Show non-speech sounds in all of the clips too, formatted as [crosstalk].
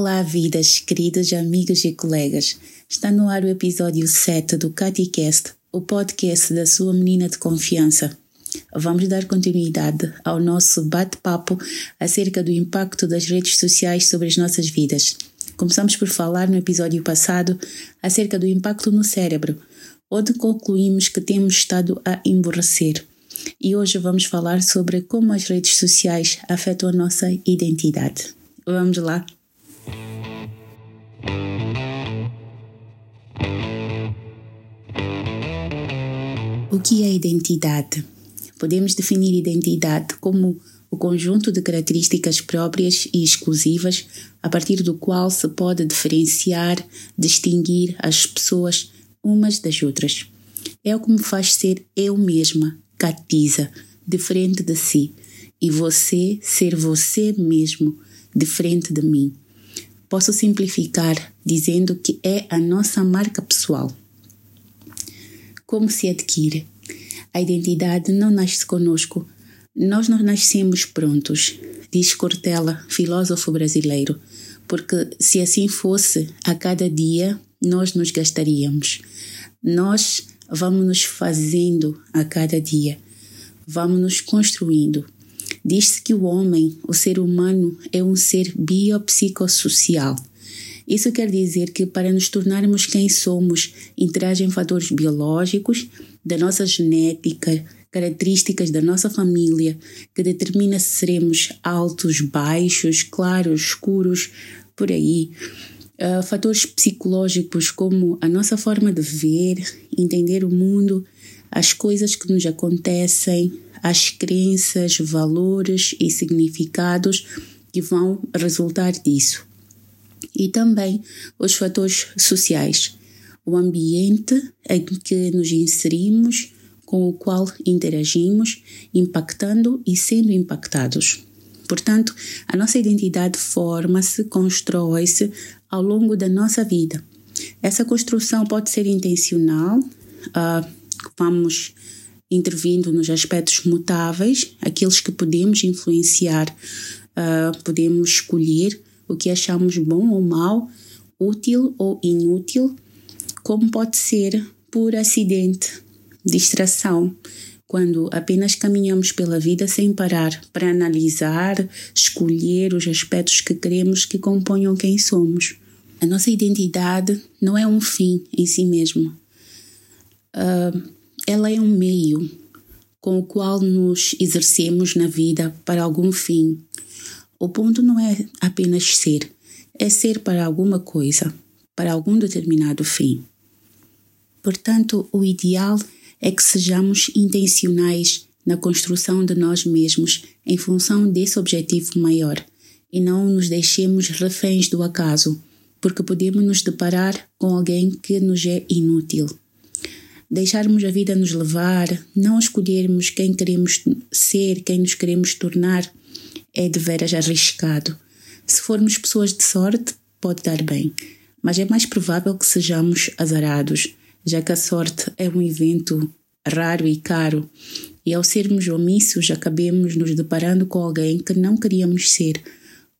Olá, vidas, queridos amigos e colegas. Está no ar o episódio 7 do CatiCast, o podcast da sua menina de confiança. Vamos dar continuidade ao nosso bate-papo acerca do impacto das redes sociais sobre as nossas vidas. Começamos por falar no episódio passado acerca do impacto no cérebro, onde concluímos que temos estado a emborrecer. E hoje vamos falar sobre como as redes sociais afetam a nossa identidade. Vamos lá? O que é identidade? Podemos definir identidade como o conjunto de características próprias e exclusivas a partir do qual se pode diferenciar, distinguir as pessoas umas das outras. É o que me faz ser eu mesma, Catiza, diferente de si, e você ser você mesmo, diferente de mim. Posso simplificar dizendo que é a nossa marca pessoal. Como se adquire? A identidade não nasce conosco. Nós não nascemos prontos, diz Cortella, filósofo brasileiro, porque se assim fosse, a cada dia nós nos gastaríamos. Nós vamos nos fazendo a cada dia, vamos nos construindo. Diz-se que o homem, o ser humano, é um ser biopsicossocial. Isso quer dizer que para nos tornarmos quem somos, interagem fatores biológicos, da nossa genética, características da nossa família, que determina se seremos altos, baixos, claros, escuros, por aí. Uh, fatores psicológicos como a nossa forma de ver, entender o mundo, as coisas que nos acontecem, as crenças, valores e significados que vão resultar disso e também os fatores sociais, o ambiente em que nos inserimos, com o qual interagimos, impactando e sendo impactados. Portanto, a nossa identidade forma-se, constrói-se ao longo da nossa vida. Essa construção pode ser intencional, uh, vamos intervindo nos aspectos mutáveis, aqueles que podemos influenciar, uh, podemos escolher o que achamos bom ou mal, útil ou inútil, como pode ser por acidente, distração, quando apenas caminhamos pela vida sem parar para analisar, escolher os aspectos que queremos que componham quem somos. A nossa identidade não é um fim em si mesmo. Uh, ela é um meio com o qual nos exercemos na vida para algum fim, o ponto não é apenas ser, é ser para alguma coisa, para algum determinado fim. Portanto, o ideal é que sejamos intencionais na construção de nós mesmos em função desse objetivo maior e não nos deixemos reféns do acaso, porque podemos nos deparar com alguém que nos é inútil. Deixarmos a vida nos levar, não escolhermos quem queremos ser, quem nos queremos tornar, é de veras arriscado. Se formos pessoas de sorte, pode dar bem, mas é mais provável que sejamos azarados, já que a sorte é um evento raro e caro, e ao sermos omissos acabemos nos deparando com alguém que não queríamos ser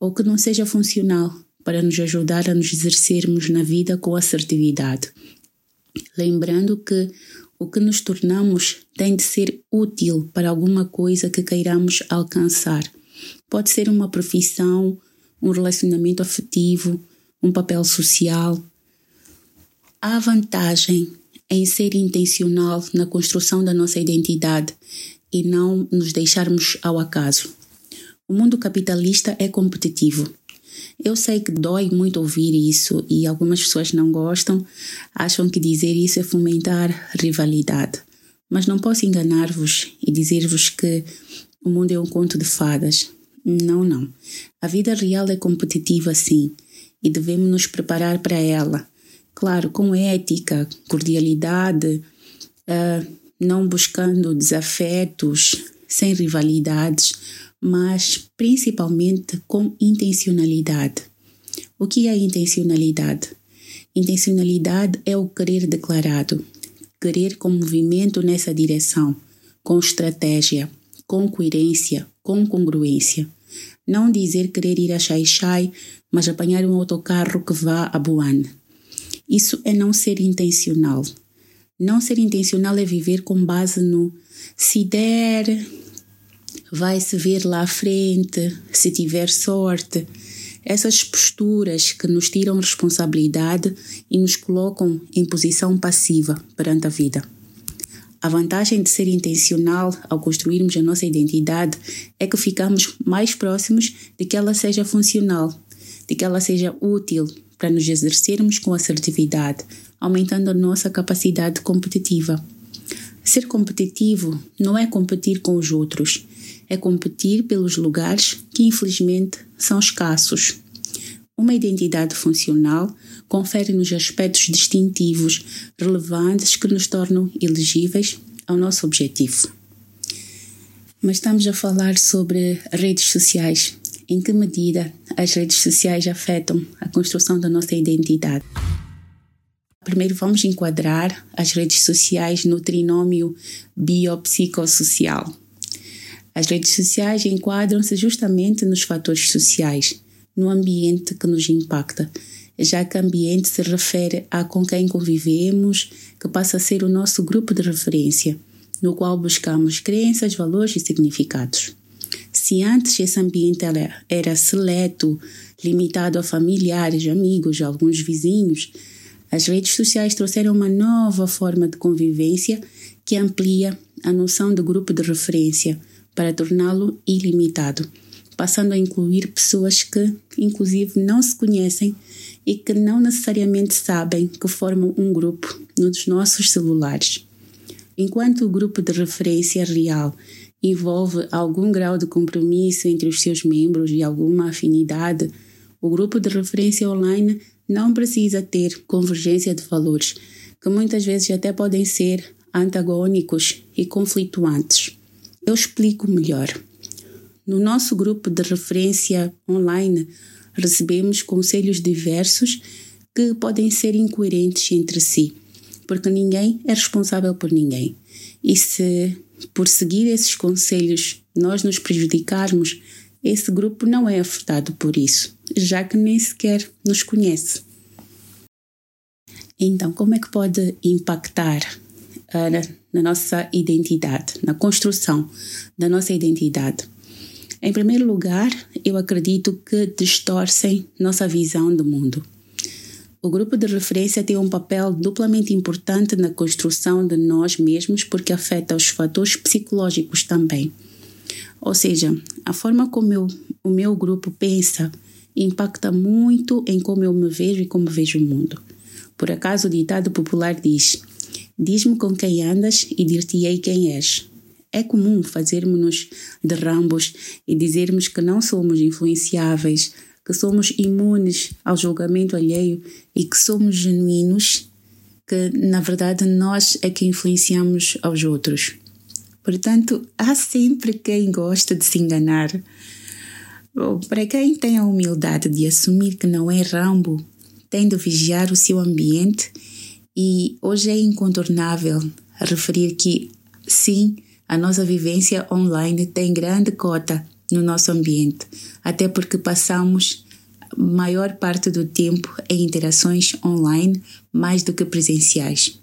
ou que não seja funcional para nos ajudar a nos exercermos na vida com assertividade. Lembrando que o que nos tornamos tem de ser útil para alguma coisa que queiramos alcançar Pode ser uma profissão, um relacionamento afetivo, um papel social. Há vantagem em ser intencional na construção da nossa identidade e não nos deixarmos ao acaso. O mundo capitalista é competitivo. Eu sei que dói muito ouvir isso e algumas pessoas não gostam, acham que dizer isso é fomentar rivalidade. Mas não posso enganar-vos e dizer-vos que o mundo é um conto de fadas. Não, não. A vida real é competitiva, sim, e devemos nos preparar para ela. Claro, com ética, cordialidade, uh, não buscando desafetos, sem rivalidades, mas principalmente com intencionalidade. O que é intencionalidade? Intencionalidade é o querer declarado, querer com movimento nessa direção, com estratégia, com coerência, com congruência. Não dizer querer ir a Xai-Xai, mas apanhar um autocarro que vá a Buan. Isso é não ser intencional. Não ser intencional é viver com base no se der, vai se ver lá à frente, se tiver sorte. Essas posturas que nos tiram responsabilidade e nos colocam em posição passiva perante a vida. A vantagem de ser intencional ao construirmos a nossa identidade é que ficamos mais próximos de que ela seja funcional, de que ela seja útil para nos exercermos com assertividade, aumentando a nossa capacidade competitiva. Ser competitivo não é competir com os outros, é competir pelos lugares que infelizmente são escassos. Uma identidade funcional confere-nos aspectos distintivos relevantes que nos tornam elegíveis ao nosso objetivo. Mas estamos a falar sobre redes sociais. Em que medida as redes sociais afetam a construção da nossa identidade? Primeiro, vamos enquadrar as redes sociais no trinômio biopsicossocial. As redes sociais enquadram-se justamente nos fatores sociais, no ambiente que nos impacta, já que ambiente se refere a com quem convivemos, que passa a ser o nosso grupo de referência, no qual buscamos crenças, valores e significados. Se antes esse ambiente era, era seleto, limitado a familiares, amigos, alguns vizinhos, as redes sociais trouxeram uma nova forma de convivência que amplia a noção de grupo de referência para torná-lo ilimitado passando a incluir pessoas que, inclusive, não se conhecem e que não necessariamente sabem que formam um grupo nos nossos celulares. Enquanto o grupo de referência real envolve algum grau de compromisso entre os seus membros e alguma afinidade, o grupo de referência online não precisa ter convergência de valores, que muitas vezes até podem ser antagônicos e conflituantes. Eu explico melhor. No nosso grupo de referência online, recebemos conselhos diversos que podem ser incoerentes entre si, porque ninguém é responsável por ninguém. E se, por seguir esses conselhos, nós nos prejudicarmos, esse grupo não é afetado por isso, já que nem sequer nos conhece. Então, como é que pode impactar uh, na nossa identidade, na construção da nossa identidade? Em primeiro lugar, eu acredito que distorcem nossa visão do mundo. O grupo de referência tem um papel duplamente importante na construção de nós mesmos porque afeta os fatores psicológicos também. Ou seja, a forma como eu, o meu grupo pensa impacta muito em como eu me vejo e como vejo o mundo. Por acaso o ditado popular diz: Diz-me com quem andas e dir-te-ei quem és. É comum fazermos-nos de rambos e dizermos que não somos influenciáveis, que somos imunes ao julgamento alheio e que somos genuínos, que na verdade nós é que influenciamos aos outros. Portanto, há sempre quem gosta de se enganar. Para quem tem a humildade de assumir que não é rambo, tem de vigiar o seu ambiente e hoje é incontornável referir que, sim, a nossa vivência online tem grande cota no nosso ambiente, até porque passamos maior parte do tempo em interações online mais do que presenciais.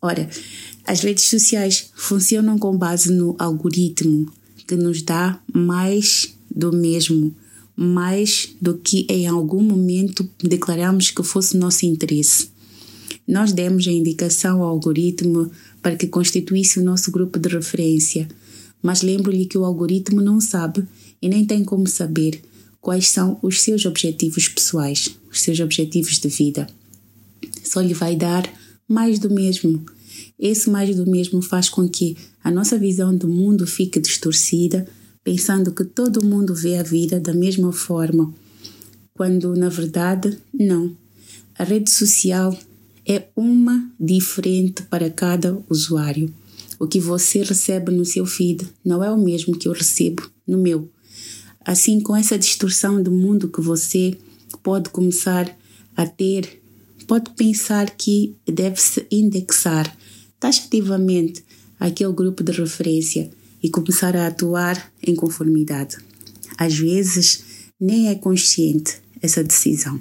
Ora, as redes sociais funcionam com base no algoritmo que nos dá mais do mesmo, mais do que em algum momento declaramos que fosse nosso interesse. Nós demos a indicação ao algoritmo para que constituísse o nosso grupo de referência, mas lembro-lhe que o algoritmo não sabe e nem tem como saber quais são os seus objetivos pessoais, os seus objetivos de vida. Só lhe vai dar mais do mesmo. Esse mais do mesmo faz com que a nossa visão do mundo fique distorcida, pensando que todo mundo vê a vida da mesma forma, quando na verdade não. A rede social é uma diferente para cada usuário. O que você recebe no seu feed não é o mesmo que eu recebo no meu. Assim, com essa distorção do mundo que você pode começar a ter, pode pensar que deve-se indexar taxativamente aquele grupo de referência e começar a atuar em conformidade. às vezes nem é consciente essa decisão.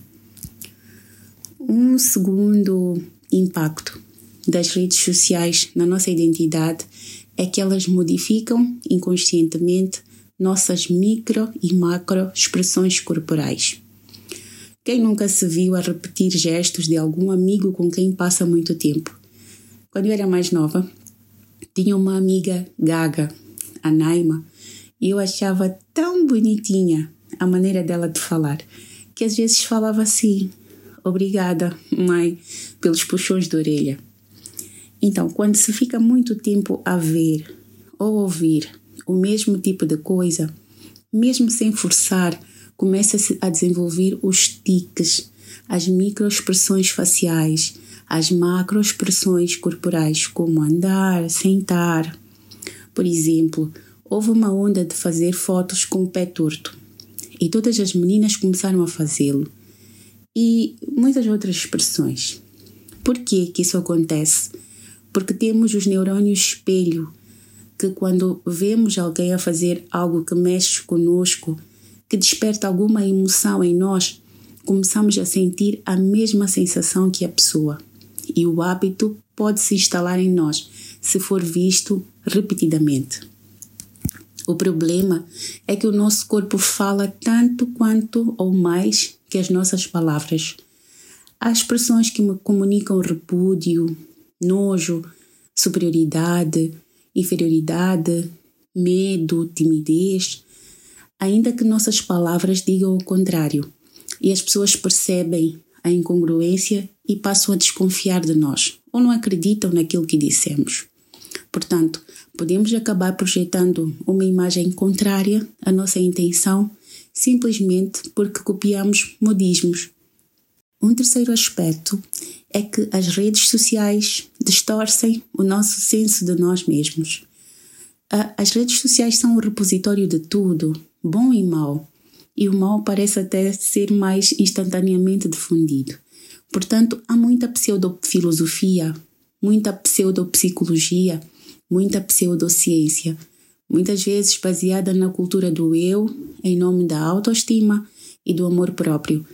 Um segundo impacto das redes sociais na nossa identidade é que elas modificam inconscientemente nossas micro e macro expressões corporais. Quem nunca se viu a repetir gestos de algum amigo com quem passa muito tempo? Quando eu era mais nova, tinha uma amiga gaga, a Naima, e eu achava tão bonitinha a maneira dela de falar, que às vezes falava assim: Obrigada, mãe, pelos puxões de orelha. Então, quando se fica muito tempo a ver ou ouvir o mesmo tipo de coisa, mesmo sem forçar, começa-se a desenvolver os tiques, as microexpressões faciais, as macroexpressões corporais, como andar, sentar. Por exemplo, houve uma onda de fazer fotos com o pé torto e todas as meninas começaram a fazê-lo. E muitas outras expressões. Por que, que isso acontece? Porque temos os neurônios espelho, que quando vemos alguém a fazer algo que mexe conosco, que desperta alguma emoção em nós, começamos a sentir a mesma sensação que a pessoa. E o hábito pode se instalar em nós se for visto repetidamente. O problema é que o nosso corpo fala tanto quanto ou mais que as nossas palavras. Há expressões que me comunicam repúdio, nojo, superioridade, inferioridade, medo, timidez, ainda que nossas palavras digam o contrário, e as pessoas percebem a incongruência e passam a desconfiar de nós ou não acreditam naquilo que dissemos. Portanto, podemos acabar projetando uma imagem contrária à nossa intenção simplesmente porque copiamos modismos. Um terceiro aspecto é que as redes sociais distorcem o nosso senso de nós mesmos. As redes sociais são o repositório de tudo, bom e mau, e o mal parece até ser mais instantaneamente difundido. Portanto, há muita pseudofilosofia, muita pseudopsicologia, muita pseudociência, muitas vezes baseada na cultura do eu, em nome da autoestima e do amor próprio,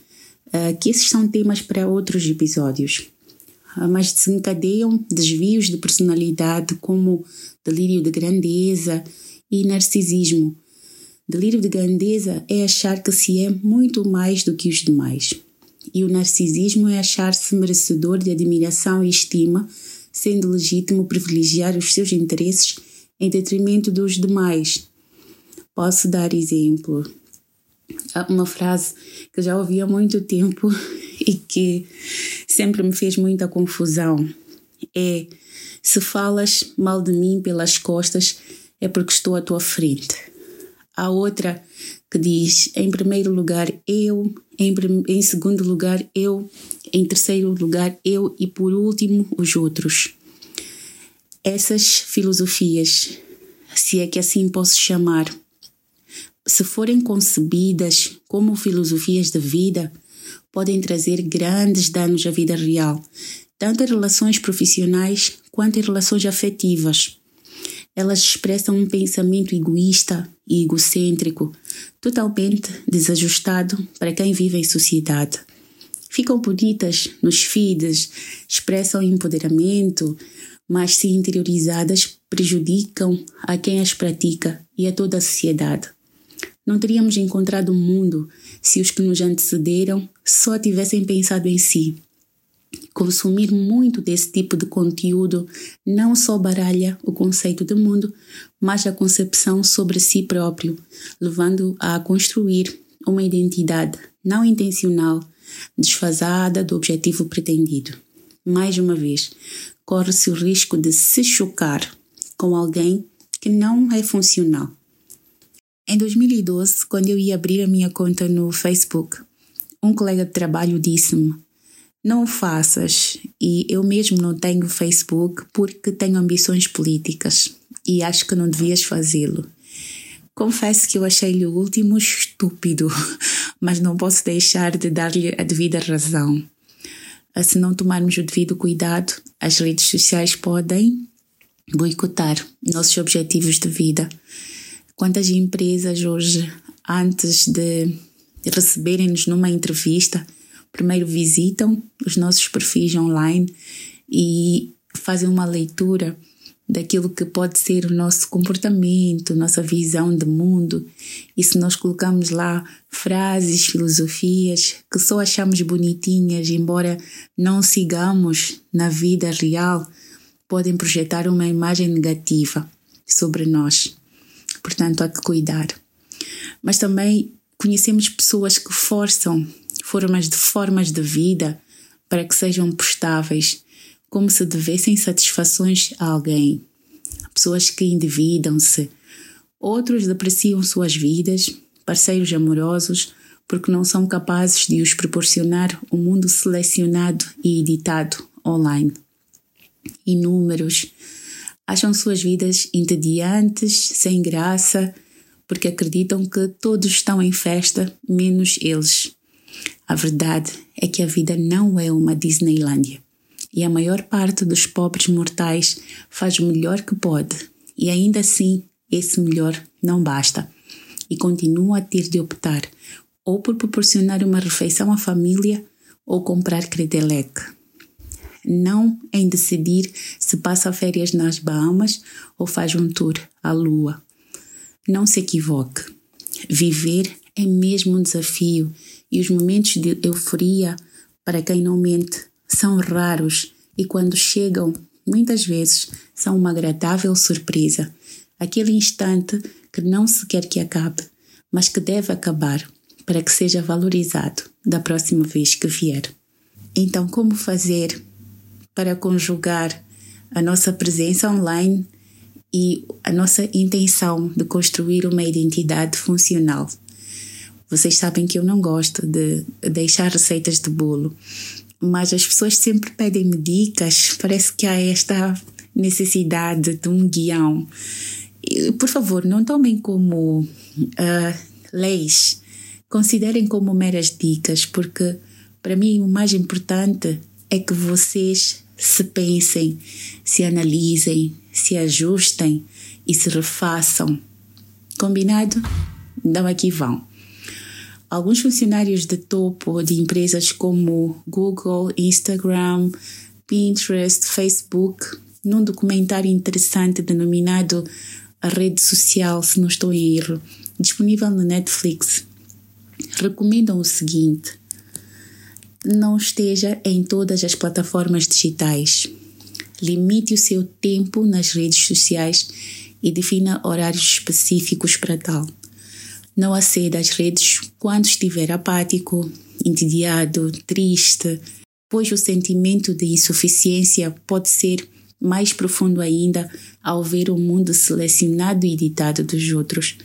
uh, que esses são temas para outros episódios. Uh, mas desencadeiam desvios de personalidade como delírio de grandeza e narcisismo, Delírio de grandeza é achar que se é muito mais do que os demais. E o narcisismo é achar-se merecedor de admiração e estima, sendo legítimo privilegiar os seus interesses em detrimento dos demais. Posso dar exemplo. Uma frase que já ouvi há muito tempo [laughs] e que sempre me fez muita confusão é: se falas mal de mim pelas costas, é porque estou à tua frente. Há outra que diz: em primeiro lugar eu, em, em segundo lugar eu, em terceiro lugar eu e por último os outros. Essas filosofias, se é que assim posso chamar, se forem concebidas como filosofias de vida, podem trazer grandes danos à vida real, tanto em relações profissionais quanto em relações afetivas. Elas expressam um pensamento egoísta e egocêntrico, totalmente desajustado para quem vive em sociedade. Ficam bonitas nos feeds, expressam empoderamento, mas se interiorizadas prejudicam a quem as pratica e a toda a sociedade. Não teríamos encontrado o mundo se os que nos antecederam só tivessem pensado em si consumir muito desse tipo de conteúdo não só baralha o conceito de mundo, mas a concepção sobre si próprio, levando a construir uma identidade não intencional, desfasada do objetivo pretendido. Mais uma vez, corre-se o risco de se chocar com alguém que não é funcional. Em 2012, quando eu ia abrir a minha conta no Facebook, um colega de trabalho disse-me: não o faças. E eu mesmo não tenho Facebook porque tenho ambições políticas e acho que não devias fazê-lo. Confesso que eu achei-lhe o último estúpido, [laughs] mas não posso deixar de dar-lhe a devida razão. Se não tomarmos o devido cuidado, as redes sociais podem boicotar nossos objetivos de vida. Quantas empresas hoje antes de receberem-nos numa entrevista, primeiro visitam os nossos perfis online e fazem uma leitura daquilo que pode ser o nosso comportamento, nossa visão de mundo. E se nós colocamos lá frases, filosofias que só achamos bonitinhas, embora não sigamos na vida real, podem projetar uma imagem negativa sobre nós. Portanto, há que cuidar. Mas também conhecemos pessoas que forçam formas de formas de vida para que sejam prestáveis como se devessem satisfações a alguém. Pessoas que endividam-se, outros depreciam suas vidas, parceiros amorosos, porque não são capazes de os proporcionar o um mundo selecionado e editado online. Inúmeros acham suas vidas entediantes, sem graça, porque acreditam que todos estão em festa, menos eles. A verdade é que a vida não é uma Disneylândia e a maior parte dos pobres mortais faz o melhor que pode, e ainda assim esse melhor não basta, e continua a ter de optar ou por proporcionar uma refeição à família ou comprar Credelec. Não em decidir se passa férias nas Bahamas ou faz um tour à Lua. Não se equivoque. Viver é mesmo um desafio e os momentos de euforia, para quem não mente, são raros e quando chegam, muitas vezes são uma agradável surpresa. Aquele instante que não se quer que acabe, mas que deve acabar para que seja valorizado da próxima vez que vier. Então, como fazer para conjugar a nossa presença online e a nossa intenção de construir uma identidade funcional? Vocês sabem que eu não gosto de deixar receitas de bolo, mas as pessoas sempre pedem-me dicas. Parece que há esta necessidade de um guião. Por favor, não tomem como uh, leis, considerem como meras dicas, porque para mim o mais importante é que vocês se pensem, se analisem, se ajustem e se refaçam. Combinado? Então aqui vão. Alguns funcionários de topo de empresas como Google, Instagram, Pinterest, Facebook, num documentário interessante denominado A Rede Social, se não estou em erro, disponível no Netflix, recomendam o seguinte: não esteja em todas as plataformas digitais. Limite o seu tempo nas redes sociais e defina horários específicos para tal. Não aceda às redes quando estiver apático, entediado, triste, pois o sentimento de insuficiência pode ser mais profundo ainda ao ver o mundo selecionado e editado dos outros.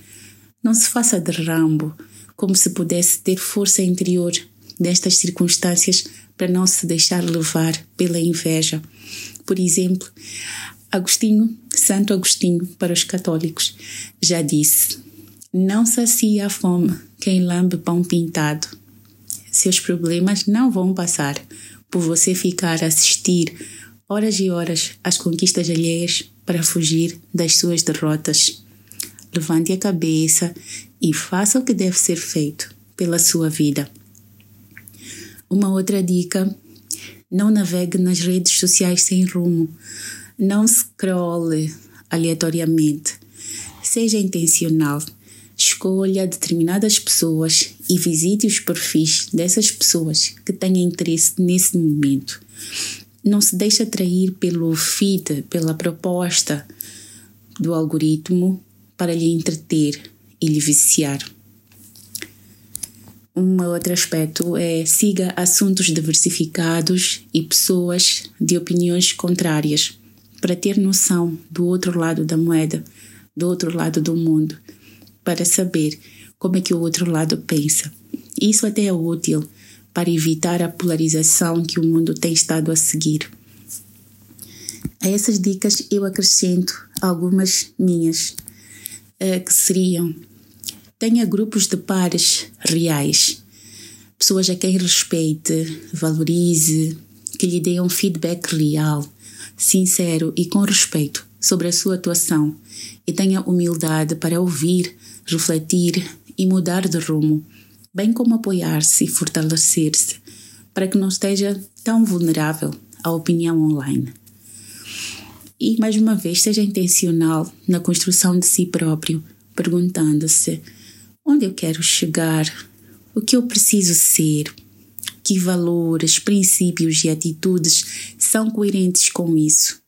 Não se faça de rambo, como se pudesse ter força interior nestas circunstâncias para não se deixar levar pela inveja. Por exemplo, Agostinho, Santo Agostinho para os católicos, já disse: não sacia a fome quem lambe pão pintado. Seus problemas não vão passar por você ficar a assistir horas e horas às conquistas alheias para fugir das suas derrotas. Levante a cabeça e faça o que deve ser feito pela sua vida. Uma outra dica: não navegue nas redes sociais sem rumo. Não scrolle aleatoriamente. Seja intencional escolha determinadas pessoas e visite os perfis dessas pessoas que têm interesse nesse momento. Não se deixe atrair pelo feed, pela proposta do algoritmo para lhe entreter e lhe viciar. Um outro aspecto é siga assuntos diversificados e pessoas de opiniões contrárias para ter noção do outro lado da moeda, do outro lado do mundo para saber como é que o outro lado pensa. Isso até é útil para evitar a polarização que o mundo tem estado a seguir. A essas dicas eu acrescento algumas minhas, eh, que seriam: tenha grupos de pares reais, pessoas a quem respeite, valorize, que lhe deem um feedback real, sincero e com respeito sobre a sua atuação e tenha humildade para ouvir refletir e mudar de rumo, bem como apoiar-se e fortalecer-se para que não esteja tão vulnerável à opinião online. E mais uma vez, seja intencional na construção de si próprio, perguntando-se onde eu quero chegar, o que eu preciso ser, que valores, princípios e atitudes são coerentes com isso,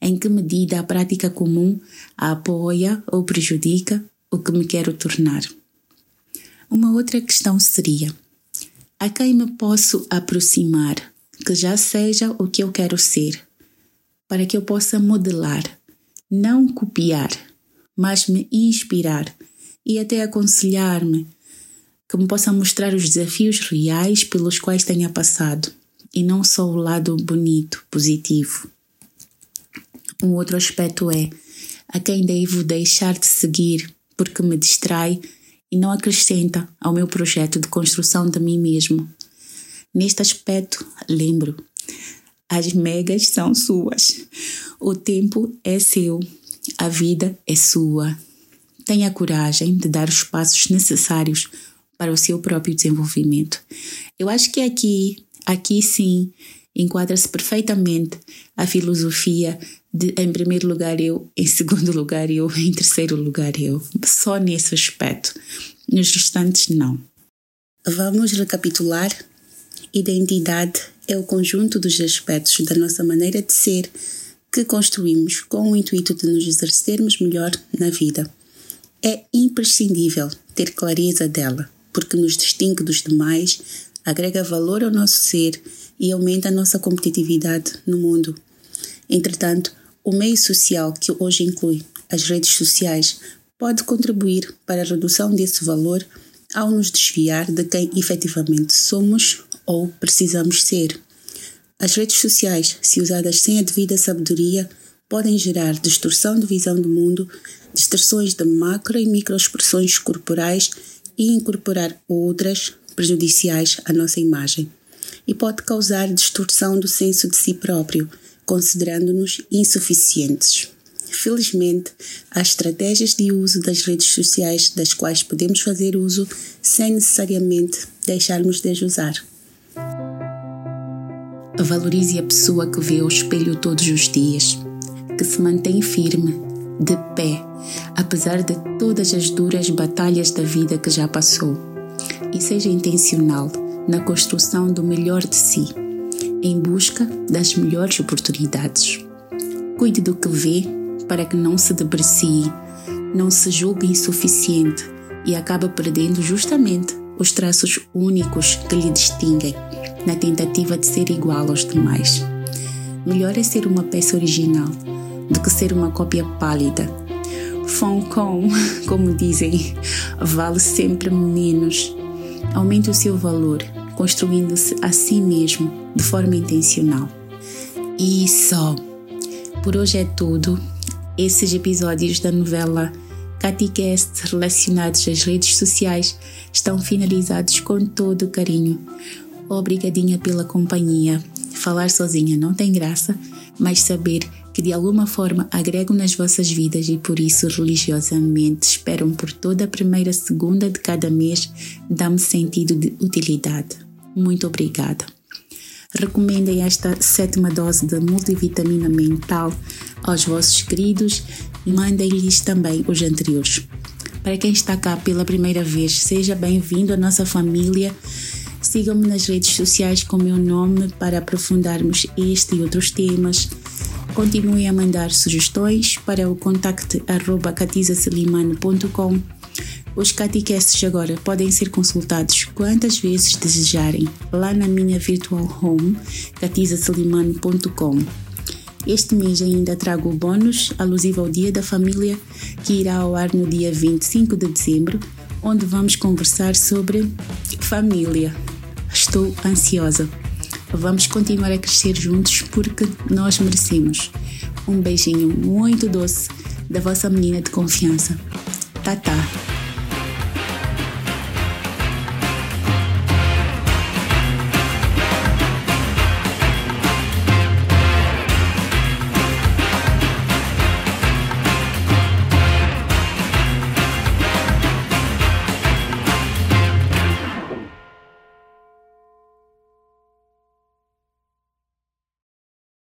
em que medida a prática comum a apoia ou prejudica o que me quero tornar. Uma outra questão seria: a quem me posso aproximar que já seja o que eu quero ser, para que eu possa modelar, não copiar, mas me inspirar e até aconselhar-me, que me possa mostrar os desafios reais pelos quais tenha passado e não só o lado bonito, positivo. Um outro aspecto é a quem devo deixar de seguir porque me distrai e não acrescenta ao meu projeto de construção de mim mesmo. Neste aspecto, lembro, as megas são suas. O tempo é seu, a vida é sua. Tenha coragem de dar os passos necessários para o seu próprio desenvolvimento. Eu acho que aqui, aqui sim, enquadra-se perfeitamente a filosofia de em primeiro lugar eu, em segundo [laughs] lugar eu, em terceiro lugar eu. Só nesse aspecto. Nos restantes, não. Vamos recapitular. Identidade é o conjunto dos aspectos da nossa maneira de ser que construímos com o intuito de nos exercermos melhor na vida. É imprescindível ter clareza dela, porque nos distingue dos demais, agrega valor ao nosso ser e aumenta a nossa competitividade no mundo. Entretanto, o meio social, que hoje inclui as redes sociais, pode contribuir para a redução desse valor ao nos desviar de quem efetivamente somos ou precisamos ser. As redes sociais, se usadas sem a devida sabedoria, podem gerar distorção de visão do mundo, distorções de macro e microexpressões corporais e incorporar outras prejudiciais à nossa imagem. E pode causar distorção do senso de si próprio, considerando-nos insuficientes. Felizmente, há estratégias de uso das redes sociais das quais podemos fazer uso sem necessariamente deixarmos de as usar. Valorize a pessoa que vê o espelho todos os dias, que se mantém firme, de pé, apesar de todas as duras batalhas da vida que já passou, e seja intencional na construção do melhor de si em busca das melhores oportunidades. Cuide do que vê para que não se deprecie, não se julgue insuficiente e acabe perdendo justamente os traços únicos que lhe distinguem na tentativa de ser igual aos demais. Melhor é ser uma peça original do que ser uma cópia pálida. Foncom, [laughs] como dizem, vale sempre menos. Aumente o seu valor construindo-se a si mesmo de forma intencional. E só. Por hoje é tudo. Esses episódios da novela Caticast relacionados às redes sociais estão finalizados com todo o carinho. Obrigadinha pela companhia. Falar sozinha não tem graça, mas saber que de alguma forma agregam nas vossas vidas e por isso religiosamente esperam por toda a primeira segunda de cada mês dá-me sentido de utilidade. Muito obrigada. Recomendem esta sétima dose de multivitamina mental aos vossos queridos e mandem-lhes também os anteriores. Para quem está cá pela primeira vez, seja bem-vindo à nossa família. Sigam-me nas redes sociais com meu nome para aprofundarmos este e outros temas. Continuem a mandar sugestões para o contacto arroba os caticasts agora podem ser consultados quantas vezes desejarem lá na minha virtual home catizasalimano.com. Este mês ainda trago o bônus alusivo ao Dia da Família que irá ao ar no dia 25 de dezembro, onde vamos conversar sobre família. Estou ansiosa. Vamos continuar a crescer juntos porque nós merecemos. Um beijinho muito doce da vossa menina de confiança. Tata.